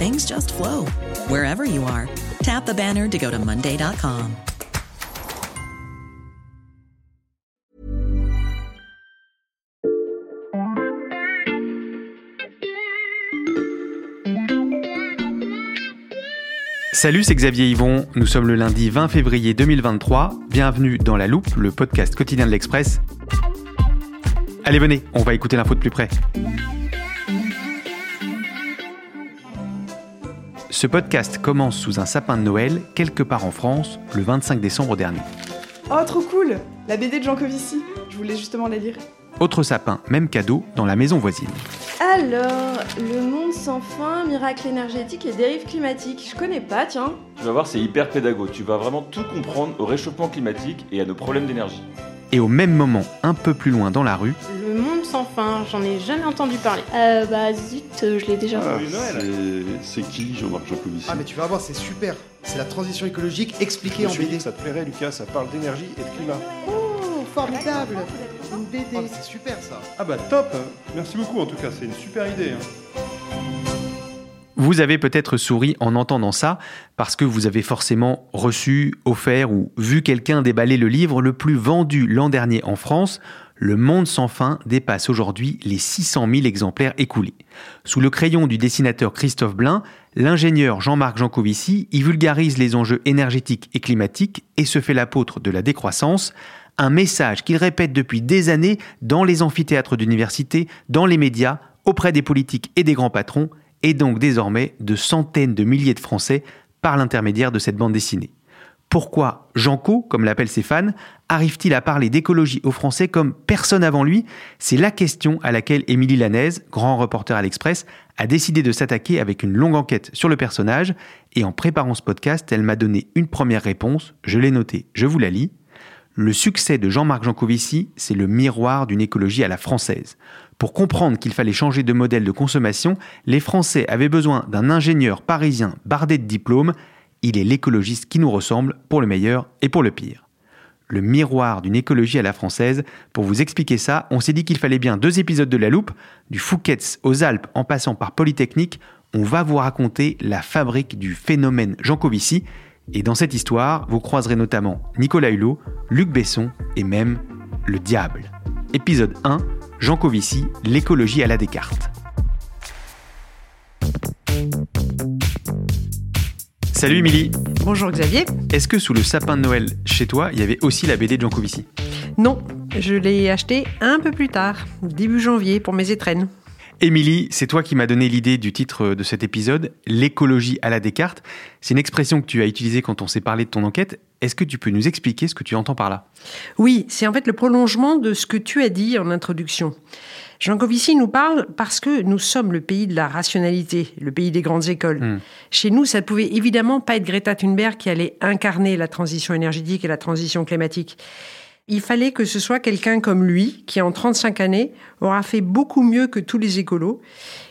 things just flow wherever you are. Tap the banner to go to Monday.com. Salut, c'est Xavier Yvon. Nous sommes le lundi 20 février 2023. Bienvenue dans La Loupe, le podcast quotidien de l'Express. Allez, venez, on va écouter l'info de plus près. Ce podcast commence sous un sapin de Noël, quelque part en France, le 25 décembre dernier. Oh, trop cool La BD de Jean Covici. Je voulais justement la lire. Autre sapin, même cadeau, dans la maison voisine. Alors, le monde sans fin, miracle énergétique et dérive climatique. Je connais pas, tiens. Tu vas voir, c'est hyper pédago. Tu vas vraiment tout comprendre au réchauffement climatique et à nos problèmes d'énergie. Et au même moment, un peu plus loin dans la rue, Le monde sans fin, j'en ai jamais entendu parler. Euh, bah zut, je l'ai déjà Ah, vu. c'est- C'est qui Jean-Marc Jancovici Ah mais tu vas voir, c'est super. C'est la transition écologique expliquée Je en me suis dit BD. que ça te plairait, Lucas, ça parle d'énergie et de climat. Oh, formidable Une BD. Oh, mais c'est super ça. Ah bah top Merci beaucoup en tout cas, c'est une super idée. hein. Vous avez peut-être souri en entendant ça parce que vous avez forcément reçu, offert ou vu quelqu'un déballer le livre le plus vendu l'an dernier en France. Le Monde sans fin dépasse aujourd'hui les 600 000 exemplaires écoulés. Sous le crayon du dessinateur Christophe Blain, l'ingénieur Jean-Marc Jancovici y vulgarise les enjeux énergétiques et climatiques et se fait l'apôtre de la décroissance, un message qu'il répète depuis des années dans les amphithéâtres d'université, dans les médias, auprès des politiques et des grands patrons, et donc désormais de centaines de milliers de Français par l'intermédiaire de cette bande dessinée. Pourquoi Janco, comme l'appellent ses fans, arrive-t-il à parler d'écologie aux Français comme personne avant lui? C'est la question à laquelle Émilie Lanaise, grand reporter à l'Express, a décidé de s'attaquer avec une longue enquête sur le personnage, et en préparant ce podcast, elle m'a donné une première réponse, je l'ai notée, je vous la lis. Le succès de Jean-Marc Jancovici, c'est le miroir d'une écologie à la française. Pour comprendre qu'il fallait changer de modèle de consommation, les Français avaient besoin d'un ingénieur parisien bardé de diplômes. Il est l'écologiste qui nous ressemble pour le meilleur et pour le pire. Le miroir d'une écologie à la française. Pour vous expliquer ça, on s'est dit qu'il fallait bien deux épisodes de La Loupe, du Fouquet's aux Alpes en passant par Polytechnique. On va vous raconter la fabrique du phénomène Jancovici. Et dans cette histoire, vous croiserez notamment Nicolas Hulot, Luc Besson et même le diable. Épisode 1, Jean Covici, l'écologie à la Descartes. Salut Émilie, Bonjour Xavier. est-ce que sous le sapin de Noël chez toi, il y avait aussi la BD de Jean Covici Non, je l'ai acheté un peu plus tard, début janvier, pour mes étrennes. Émilie, c'est toi qui m'as donné l'idée du titre de cet épisode, l'écologie à la Descartes. C'est une expression que tu as utilisée quand on s'est parlé de ton enquête. Est-ce que tu peux nous expliquer ce que tu entends par là? Oui, c'est en fait le prolongement de ce que tu as dit en introduction. Jean Covici nous parle parce que nous sommes le pays de la rationalité, le pays des grandes écoles. Hmm. Chez nous, ça ne pouvait évidemment pas être Greta Thunberg qui allait incarner la transition énergétique et la transition climatique. Il fallait que ce soit quelqu'un comme lui, qui en 35 années aura fait beaucoup mieux que tous les écolos.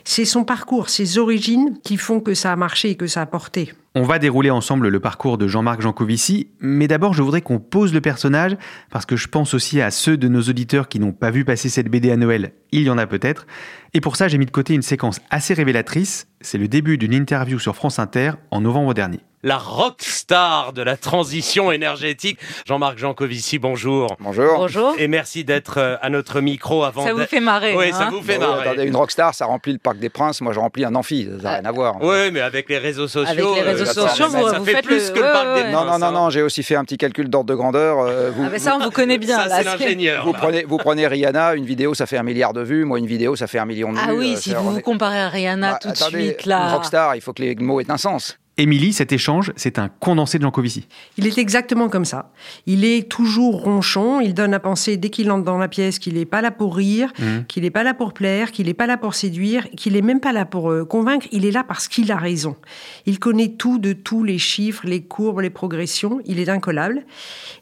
C'est son parcours, ses origines qui font que ça a marché et que ça a porté. On va dérouler ensemble le parcours de Jean-Marc Jancovici, mais d'abord je voudrais qu'on pose le personnage, parce que je pense aussi à ceux de nos auditeurs qui n'ont pas vu passer cette BD à Noël, il y en a peut-être, et pour ça j'ai mis de côté une séquence assez révélatrice, c'est le début d'une interview sur France Inter en novembre dernier. la rockstar de la transition énergétique. Jean-Marc Jancovici, bonjour. Bonjour. Bonjour. Et merci d'être euh, à notre micro avant. Ça vous fait marrer. Oui, hein ça vous fait Bon, marrer. attendez, une rockstar, ça remplit le Parc des Princes. Moi, je remplis un amphi. Ça n'a rien à voir. Oui, mais avec les réseaux sociaux. Avec les réseaux ça, vous- ça vous fait faites plus le- que le Parc ouais, des. Non, non, non, non, j'ai aussi fait un petit calcul d'ordre de grandeur. euh, vous, Ah, mais ça, on vous connaît bien. Ça, là. c'est l'ingénieur. vous prenez, vous prenez Rihanna, une vidéo, ça fait un milliard de vues. Moi, une vidéo, ça fait un million de vues. Ah oui, Euh, si vous vous comparez à Rihanna Bah, tout de suite, là. rockstar, il faut que les mots aient un sens. Émilie, cet échange, c'est un condensé de Jancovici. Il est exactement comme ça. Il est toujours ronchon, il donne à penser dès qu'il entre dans la pièce qu'il n'est pas là pour rire, Mhm. qu'il n'est pas là pour plaire, qu'il n'est pas là pour séduire, qu'il n'est même pas là pour euh, convaincre, il est là parce qu'il a raison. Il connaît tout de tous les chiffres, les courbes, les progressions, il est incollable.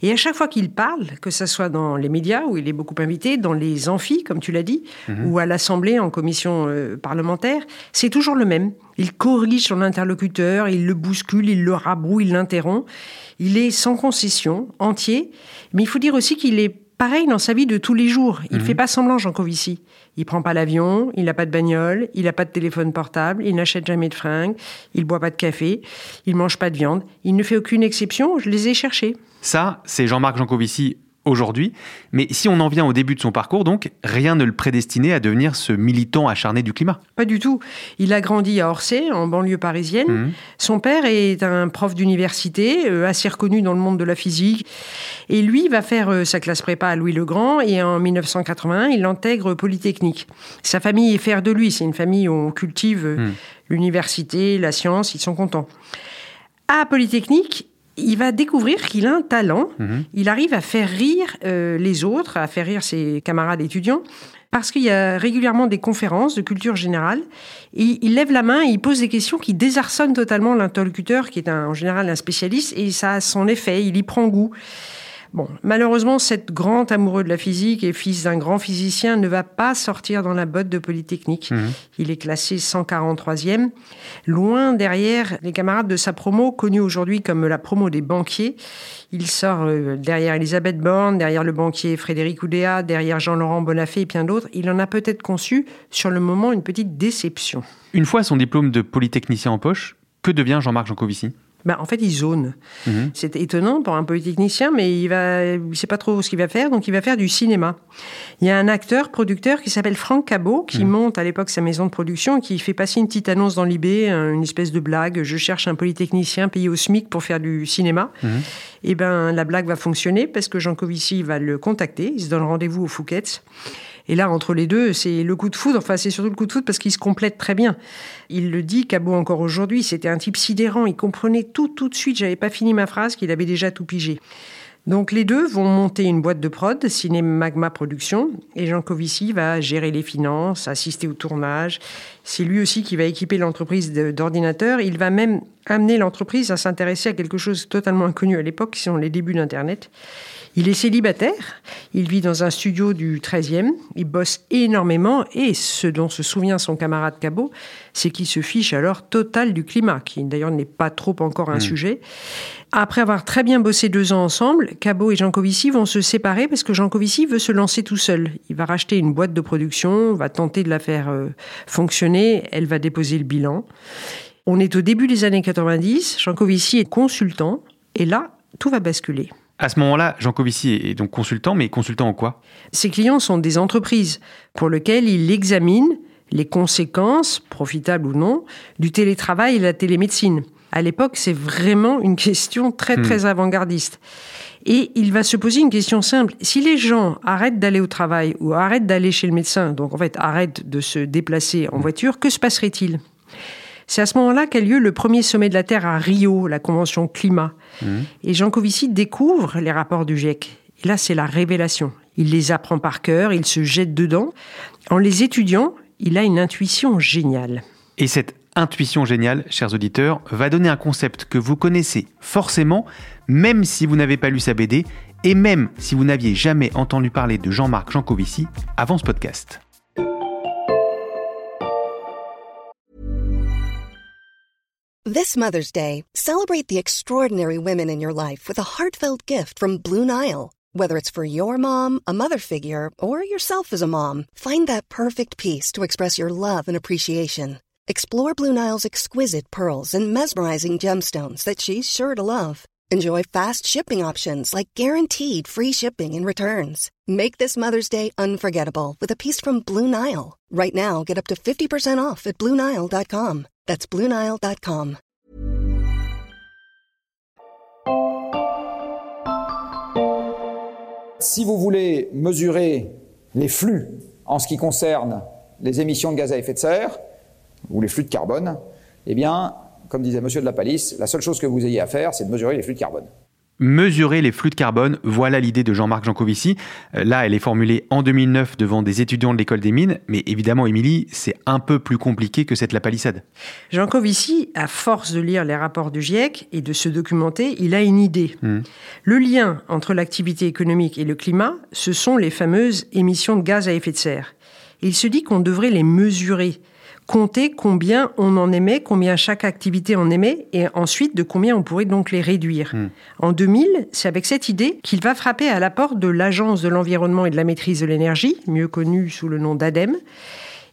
Et à chaque fois qu'il parle, que ce soit dans les médias, où il est beaucoup invité, dans les amphis, comme tu l'as dit, ou à l'Assemblée en commission euh, parlementaire, c'est toujours le même. Il corrige son interlocuteur, il le bouscule, il le rabrouille, il l'interrompt. Il est sans concession, entier. Mais il faut dire aussi qu'il est pareil dans sa vie de tous les jours. Il ne fait pas semblant, Jean Covici. Il prend pas l'avion, il n'a pas de bagnole, il n'a pas de téléphone portable, il n'achète jamais de fringues, il boit pas de café, il mange pas de viande. Il ne fait aucune exception, je les ai cherchés. Ça, c'est Jean-Marc Jancovici aujourd'hui. Mais si on en vient au début de son parcours, donc, rien ne le prédestinait à devenir ce militant acharné du climat. Pas du tout. Il a grandi à Orsay, en banlieue parisienne. Mhm. Son père est un prof d'université, euh, assez reconnu dans le monde de la physique. Et lui va faire euh, sa classe prépa à Louis-le-Grand et en 1981, il intègre Polytechnique. Sa famille est fière de lui. C'est une famille où on cultive euh, Mhm. l'université, la science, ils sont contents. À Polytechnique, il va découvrir qu'il a un talent. Mhm. Il arrive à faire rire euh, les autres, à faire rire ses camarades étudiants, parce qu'il y a régulièrement des conférences de culture générale. Et il lève la main et il pose des questions qui désarçonnent totalement l'interlocuteur, qui est un- en général un spécialiste, et ça a son effet, il y prend goût. Bon, malheureusement, cet grand amoureux de la physique et fils d'un grand physicien ne va pas sortir dans la botte de Polytechnique. Mhm. Il est classé 143e, loin derrière les camarades de sa promo, connue aujourd'hui comme la promo des banquiers. Il sort euh, derrière Elisabeth Borne, derrière le banquier Frédéric Oudéa, derrière Jean-Laurent Bonafé et bien d'autres. Il en a peut-être conçu, sur le moment, une petite déception. Une fois son diplôme de polytechnicien en poche, que devient Jean-Marc Jancovici? Ben, en fait, il zone. Mhm. C'est étonnant pour un polytechnicien, mais il va, il sait pas trop ce qu'il va faire, donc il va faire du cinéma. Il y a un acteur, producteur qui s'appelle Franck Cabot, qui monte à l'époque sa maison de production, et qui fait passer une petite annonce dans l'IB, une espèce de blague. Je cherche un polytechnicien payé au SMIC pour faire du cinéma. Mhm. Et ben, la blague va fonctionner parce que Jean Covici va le contacter. Il se donne rendez-vous au Fouquet's. Et là, entre les deux, c'est le coup de foudre. Enfin, c'est surtout le coup de foudre parce qu'ils se complètent très bien. Il le dit, Cabot encore aujourd'hui, c'était un type sidérant. Il comprenait tout, tout de suite. J'avais pas fini ma phrase qu'il avait déjà tout pigé. Donc les deux vont monter une boîte de prod, Ciné Magma Productions, et Jean Covici va gérer les finances, assister au tournage. C'est lui aussi qui va équiper l'entreprise d'ordinateurs. Il va même amener l'entreprise à s'intéresser à quelque chose totalement inconnu à l'époque, qui sont les débuts d'Internet. Il est célibataire, il vit dans un studio du 13e, il bosse énormément et ce dont se souvient son camarade Cabot, c'est qu'il se fiche alors total du climat, qui d'ailleurs n'est pas trop encore un Mm. sujet. Après avoir très bien bossé deux ans ensemble, Cabot et Jean Covici vont se séparer parce que Jean Covici veut se lancer tout seul. Il va racheter une boîte de production, va tenter de la faire euh, fonctionner, elle va déposer le bilan. On est au début des années 90, Jean Covici est consultant et là, tout va basculer. À ce moment-là, Jancovici est donc consultant, mais consultant en quoi? Ses clients sont des entreprises pour lesquelles il examine les conséquences, profitables ou non, du télétravail et de la télémédecine. À l'époque, c'est vraiment une question très Hmm. très avant-gardiste. Et il va se poser une question simple. Si les gens arrêtent d'aller au travail ou arrêtent d'aller chez le médecin, donc en fait arrêtent de se déplacer en voiture, que se passerait-il? C'est à ce moment-là qu'a lieu le premier sommet de la Terre à Rio, la convention climat. Et Jean Covici découvre les rapports du GIEC. Et là, c'est la révélation. Il les apprend par cœur, il se jette dedans. En les étudiant, il a une intuition géniale. Et cette intuition géniale, chers auditeurs, va donner un concept que vous connaissez forcément, même si vous n'avez pas lu sa BD, et même si vous n'aviez jamais entendu parler de Jean-Marc Jancovici avant ce podcast. This Mother's Day, celebrate the extraordinary women in your life with a heartfelt gift from Blue Nile. Whether it's for your mom, a mother figure, or yourself as a mom, find that perfect piece to express your love and appreciation. Explore Blue Nile's exquisite pearls and mesmerizing gemstones that she's sure to love. Enjoy fast shipping options like guaranteed free shipping and returns. Make this Mother's Day unforgettable with a piece from Blue Nile. Right now, get up to 50% off at BlueNile.com. That's BlueNile.com. Si vous voulez mesurer les flux en ce qui concerne les émissions de gaz à effet de serre, ou les flux de carbone, eh bien, comme disait Monsieur de la Palisse, la seule chose que vous ayez à faire, c'est de mesurer les flux de carbone. Mesurer les flux de carbone, voilà l'idée de Jean-Marc Jancovici. Euh, là, elle est formulée en 2009 devant des étudiants de l'école des mines, mais évidemment, Émilie, c'est un peu plus compliqué que cette la palissade. Jancovici, à force de lire les rapports du GIEC et de se documenter, il a une idée. Mmh. Le lien entre l'activité économique et le climat, ce sont les fameuses émissions de gaz à effet de serre. il se dit qu'on devrait les mesurer compter combien on en émet, combien chaque activité en émet, et ensuite de combien on pourrait donc les réduire. Hmm. En 2000, c'est avec cette idée qu'il va frapper à la porte de l'Agence de l'environnement et de la maîtrise de l'énergie, mieux connue sous le nom d'ADEME.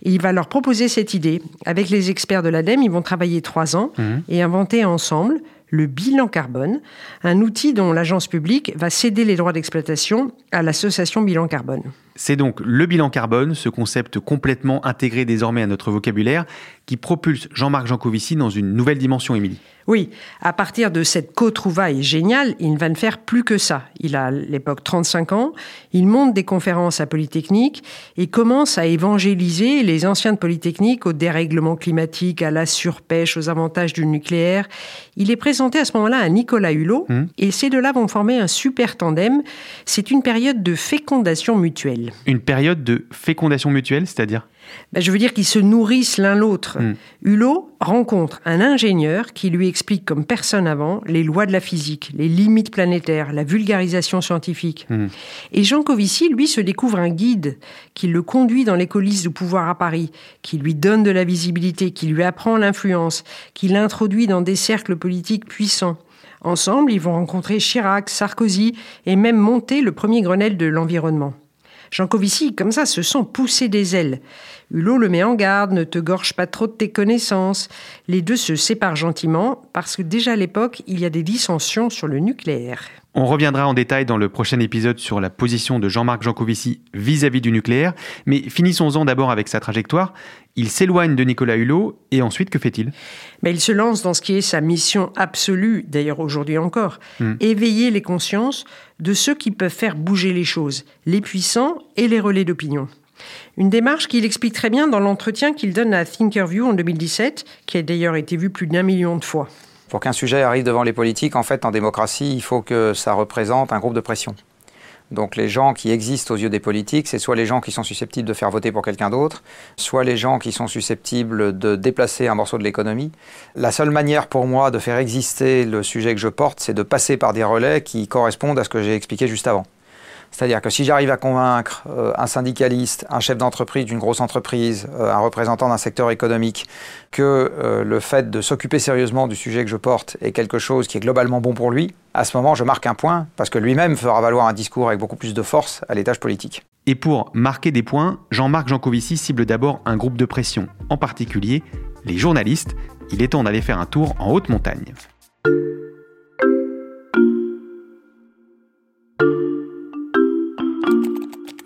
Il va leur proposer cette idée. Avec les experts de l'ADEME, ils vont travailler trois ans hmm. et inventer ensemble le bilan carbone, un outil dont l'agence publique va céder les droits d'exploitation à l'association Bilan Carbone. C'est donc le bilan carbone, ce concept complètement intégré désormais à notre vocabulaire, qui propulse Jean-Marc Jancovici dans une nouvelle dimension, Émilie. Oui, à partir de cette co-trouvaille géniale, il ne va ne faire plus que ça. Il a à l'époque 35 ans, il monte des conférences à Polytechnique et commence à évangéliser les anciens de Polytechnique au dérèglement climatique, à la surpêche, aux avantages du nucléaire. Il est présenté à ce moment-là à Nicolas Hulot mmh. et ces deux-là vont former un super tandem. C'est une période de fécondation mutuelle. Une période de fécondation mutuelle, c'est-à-dire? Ben, je veux dire qu'ils se nourrissent l'un l'autre. Hmm. Hulot rencontre un ingénieur qui lui explique comme personne avant les lois de la physique, les limites planétaires, la vulgarisation scientifique. Hmm. Et Jean Covici, lui, se découvre un guide qui le conduit dans les coulisses du pouvoir à Paris, qui lui donne de la visibilité, qui lui apprend l'influence, qui l'introduit dans des cercles politiques puissants. Ensemble, ils vont rencontrer Chirac, Sarkozy et même monter le premier Grenelle de l'environnement. Jean Covici, comme ça, se sent pousser des ailes. Hulot le met en garde, ne te gorge pas trop de tes connaissances. Les deux se séparent gentiment parce que déjà à l'époque, il y a des dissensions sur le nucléaire. On reviendra en détail dans le prochain épisode sur la position de Jean-Marc Jancovici vis-à-vis du nucléaire, mais finissons-en d'abord avec sa trajectoire. Il s'éloigne de Nicolas Hulot et ensuite que fait-il? Mais Il se lance dans ce qui est sa mission absolue, d'ailleurs aujourd'hui encore, hmm. éveiller les consciences de ceux qui peuvent faire bouger les choses, les puissants et les relais d'opinion. Une démarche qu'il explique très bien dans l'entretien qu'il donne à Thinkerview en 2017, qui a d'ailleurs été vu plus d'un million de fois. Pour qu'un sujet arrive devant les politiques, en fait, en démocratie, il faut que ça représente un groupe de pression. Donc les gens qui existent aux yeux des politiques, c'est soit les gens qui sont susceptibles de faire voter pour quelqu'un d'autre, soit les gens qui sont susceptibles de déplacer un morceau de l'économie. La seule manière pour moi de faire exister le sujet que je porte, c'est de passer par des relais qui correspondent à ce que j'ai expliqué juste avant. C'est-à-dire que si j'arrive à convaincre euh, un syndicaliste, un chef d'entreprise d'une grosse entreprise, euh, un représentant d'un secteur économique, que euh, le fait de s'occuper sérieusement du sujet que je porte est quelque chose qui est globalement bon pour lui, à ce moment je marque un point, parce que lui-même fera valoir un discours avec beaucoup plus de force à l'étage politique. Et pour marquer des points, Jean-Marc Jancovici cible d'abord un groupe de pression, en particulier les journalistes. Il est temps d'aller faire un tour en haute montagne.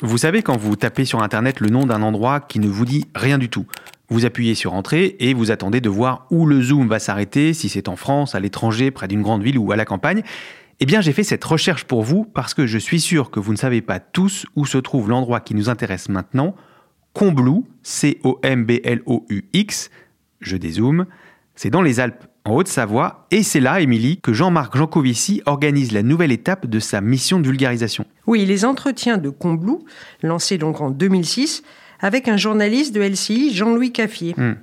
Vous savez quand vous tapez sur Internet le nom d'un endroit qui ne vous dit rien du tout. Vous appuyez sur Entrée et vous attendez de voir où le zoom va s'arrêter, si c'est en France, à l'étranger, près d'une grande ville ou à la campagne. Eh bien, j'ai fait cette recherche pour vous parce que je suis sûr que vous ne savez pas tous où se trouve l'endroit qui nous intéresse maintenant. Combloux, C-O-M-B-L-O-U-X, je dézoome, c'est dans les Alpes en Haute-Savoie, et c'est là, Émilie, que Jean-Marc Jancovici organise la nouvelle étape de sa mission de vulgarisation. Oui, les entretiens de Combloux, lancés donc en 2006, avec un journaliste de LCI, Jean-Louis Caffier. Hmm.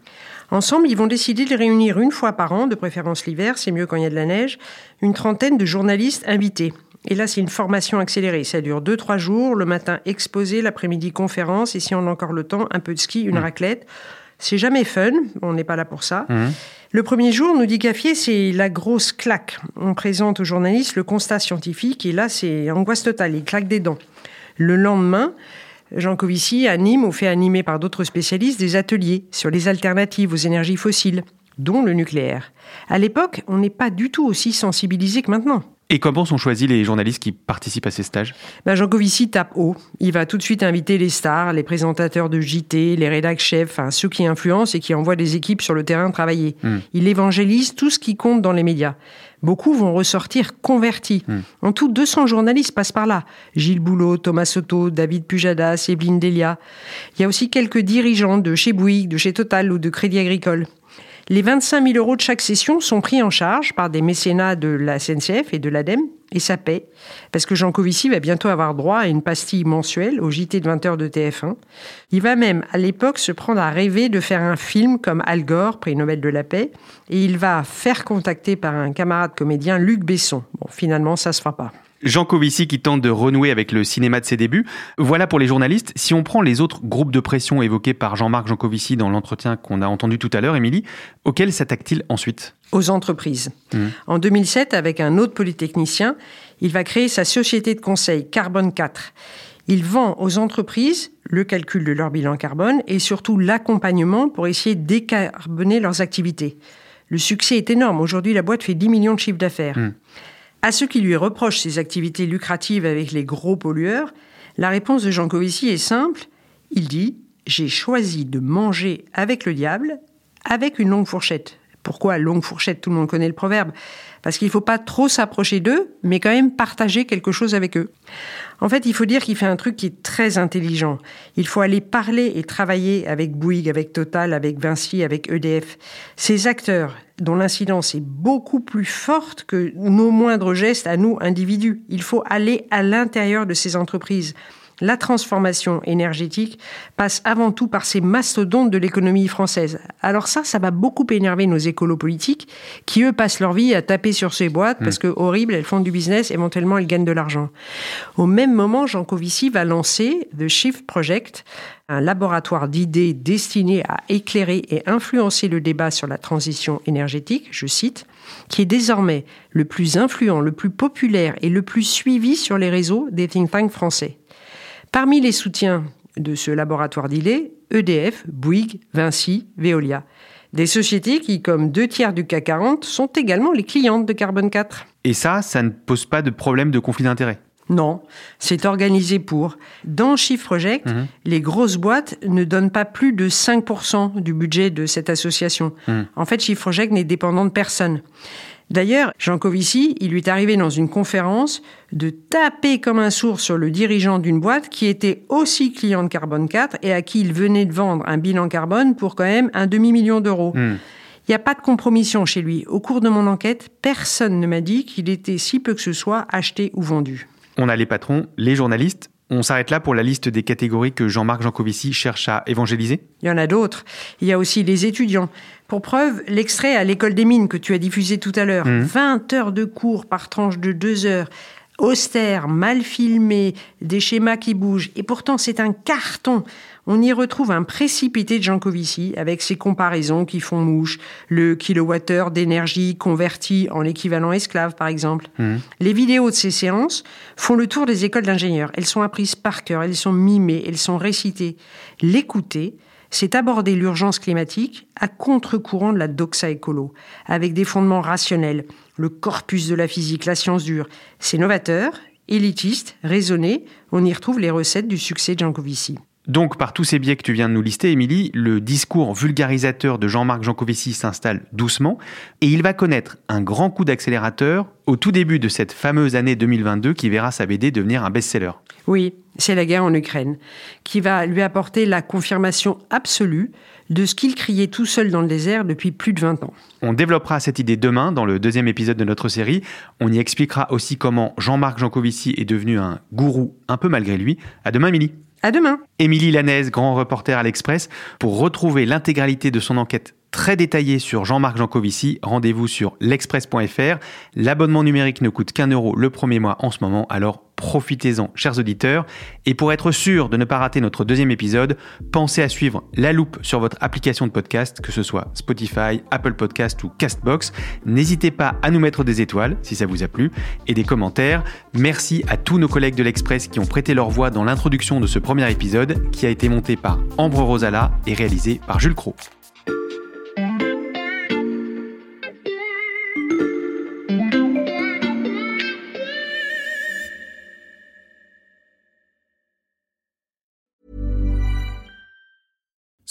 Ensemble, ils vont décider de réunir une fois par an, de préférence l'hiver, c'est mieux quand il y a de la neige, une trentaine de journalistes invités. Et là, c'est une formation accélérée. Ça dure 2-3 jours. Le matin, exposé, l'après-midi, conférence. Et si on a encore le temps, un peu de ski, une hmm. raclette. C'est jamais fun, on n'est pas là pour ça. Hmm. Le premier jour, nous dit Caffier, c'est la grosse claque. On présente aux journalistes le constat scientifique et là, c'est angoisse totale, il claque des dents. Le lendemain, Jean Covici anime ou fait animer par d'autres spécialistes des ateliers sur les alternatives aux énergies fossiles, dont le nucléaire. À l'époque, on n'est pas du tout aussi sensibilisé que maintenant. Et comment sont choisis les journalistes qui participent à ces stages? Ben Jean Covici tape haut. Il va tout de suite inviter les stars, les présentateurs de JT, les rédacteurs chefs, enfin, ceux qui influencent et qui envoient des équipes sur le terrain travailler. Hmm. Il évangélise tout ce qui compte dans les médias. Beaucoup vont ressortir convertis. Hmm. En tout, 200 journalistes passent par là. Gilles Boulot, Thomas Soto, David Pujadas, Evelyne Delia. Il y a aussi quelques dirigeants de chez Bouygues, de chez Total ou de Crédit Agricole. Les 25 000 euros de chaque session sont pris en charge par des mécénats de la SNCF et de l'ADEME, et ça paie, parce que Jean Covici va bientôt avoir droit à une pastille mensuelle au JT de 20h de TF1. Il va même, à l'époque, se prendre à rêver de faire un film comme Al Gore, prix Nobel de la paix, et il va faire contacter par un camarade comédien, Luc Besson. Bon, finalement, ça se fera pas. Jean Covici qui tente de renouer avec le cinéma de ses débuts. Voilà pour les journalistes. Si on prend les autres groupes de pression évoqués par Jean-Marc Jancovici dans l'entretien qu'on a entendu tout à l'heure, Émilie, auxquels s'attaque-t-il ensuite? Aux entreprises. Mmh. En 2007, avec un autre polytechnicien, il va créer sa société de conseil Carbone 4. Il vend aux entreprises le calcul de leur bilan carbone et surtout l'accompagnement pour essayer de décarboner leurs activités. Le succès est énorme. Aujourd'hui, la boîte fait 10 millions de chiffres d'affaires. Mmh. À ceux qui lui reprochent ses activités lucratives avec les gros pollueurs, la réponse de Jean Covici est simple. Il dit J'ai choisi de manger avec le diable avec une longue fourchette. Pourquoi longue fourchette? Tout le monde connaît le proverbe. Parce qu'il ne faut pas trop s'approcher d'eux, mais quand même partager quelque chose avec eux. En fait, il faut dire qu'il fait un truc qui est très intelligent. Il faut aller parler et travailler avec Bouygues, avec Total, avec Vinci, avec EDF. Ces acteurs dont l'incidence est beaucoup plus forte que nos moindres gestes à nous, individus. Il faut aller à l'intérieur de ces entreprises. La transformation énergétique passe avant tout par ces mastodontes de l'économie française. Alors ça, ça va beaucoup énerver nos écolos politiques qui, eux, passent leur vie à taper sur ces boîtes parce mm. que, horrible, elles font du business, éventuellement elles gagnent de l'argent. Au même moment, Jean Covici va lancer The Shift Project, un laboratoire d'idées destiné à éclairer et influencer le débat sur la transition énergétique, je cite, qui est désormais le plus influent, le plus populaire et le plus suivi sur les réseaux des think tanks français. Parmi les soutiens de ce laboratoire d'idées, EDF, Bouygues, Vinci, Veolia. Des sociétés qui, comme deux tiers du CAC 40, sont également les clientes de Carbone 4. Et ça, ça ne pose pas de problème de conflit d'intérêt non, c'est organisé pour. Dans Chiffre Project, mhm. les grosses boîtes ne donnent pas plus de 5% du budget de cette association. Mhm. En fait, Chiffre Project n'est dépendant de personne. D'ailleurs, Jean Covici, il lui est arrivé dans une conférence de taper comme un sourd sur le dirigeant d'une boîte qui était aussi client de Carbone 4 et à qui il venait de vendre un bilan carbone pour quand même un demi-million d'euros. Hmm. Il n'y a pas de compromission chez lui. Au cours de mon enquête, personne ne m'a dit qu'il était si peu que ce soit acheté ou vendu. On a les patrons, les journalistes, on s'arrête là pour la liste des catégories que Jean-Marc Jancovici cherche à évangéliser Il y en a d'autres. Il y a aussi les étudiants. Pour preuve, l'extrait à l'école des mines que tu as diffusé tout à l'heure. 20 mmh. heures de cours par tranche de 2 heures. Austère, mal filmé, des schémas qui bougent. Et pourtant, c'est un carton on y retrouve un précipité de Jean Covici avec ses comparaisons qui font mouche, le kilowattheure d'énergie converti en l'équivalent esclave par exemple. Mmh. Les vidéos de ces séances font le tour des écoles d'ingénieurs. Elles sont apprises par cœur, elles sont mimées, elles sont récitées. L'écouter, c'est aborder l'urgence climatique à contre-courant de la doxa écolo, avec des fondements rationnels, le corpus de la physique, la science dure. C'est novateur, élitiste, raisonné, on y retrouve les recettes du succès de Jean Covici. Donc, par tous ces biais que tu viens de nous lister, Émilie, le discours vulgarisateur de Jean-Marc Jancovici s'installe doucement et il va connaître un grand coup d'accélérateur au tout début de cette fameuse année 2022 qui verra sa BD devenir un best-seller. Oui, c'est la guerre en Ukraine qui va lui apporter la confirmation absolue de ce qu'il criait tout seul dans le désert depuis plus de 20 ans. On développera cette idée demain dans le deuxième épisode de notre série. On y expliquera aussi comment Jean-Marc Jancovici est devenu un gourou un peu malgré lui. À demain, Émilie. À demain. Émilie Lanaise, grand reporter à l'Express, pour retrouver l'intégralité de son enquête très détaillé sur Jean-Marc Jancovici, rendez-vous sur l'express.fr. L'abonnement numérique ne coûte qu'un euro le premier mois en ce moment, alors profitez-en, chers auditeurs. Et pour être sûr de ne pas rater notre deuxième épisode, pensez à suivre La Loupe sur votre application de podcast, que ce soit Spotify, Apple Podcast ou Castbox. N'hésitez pas à nous mettre des étoiles si ça vous a plu et des commentaires. Merci à tous nos collègues de l'Express qui ont prêté leur voix dans l'introduction de ce premier épisode qui a été monté par Ambre Rosala et réalisé par Jules Cro.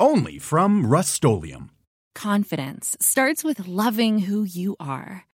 only from Rustolium. Confidence starts with loving who you are.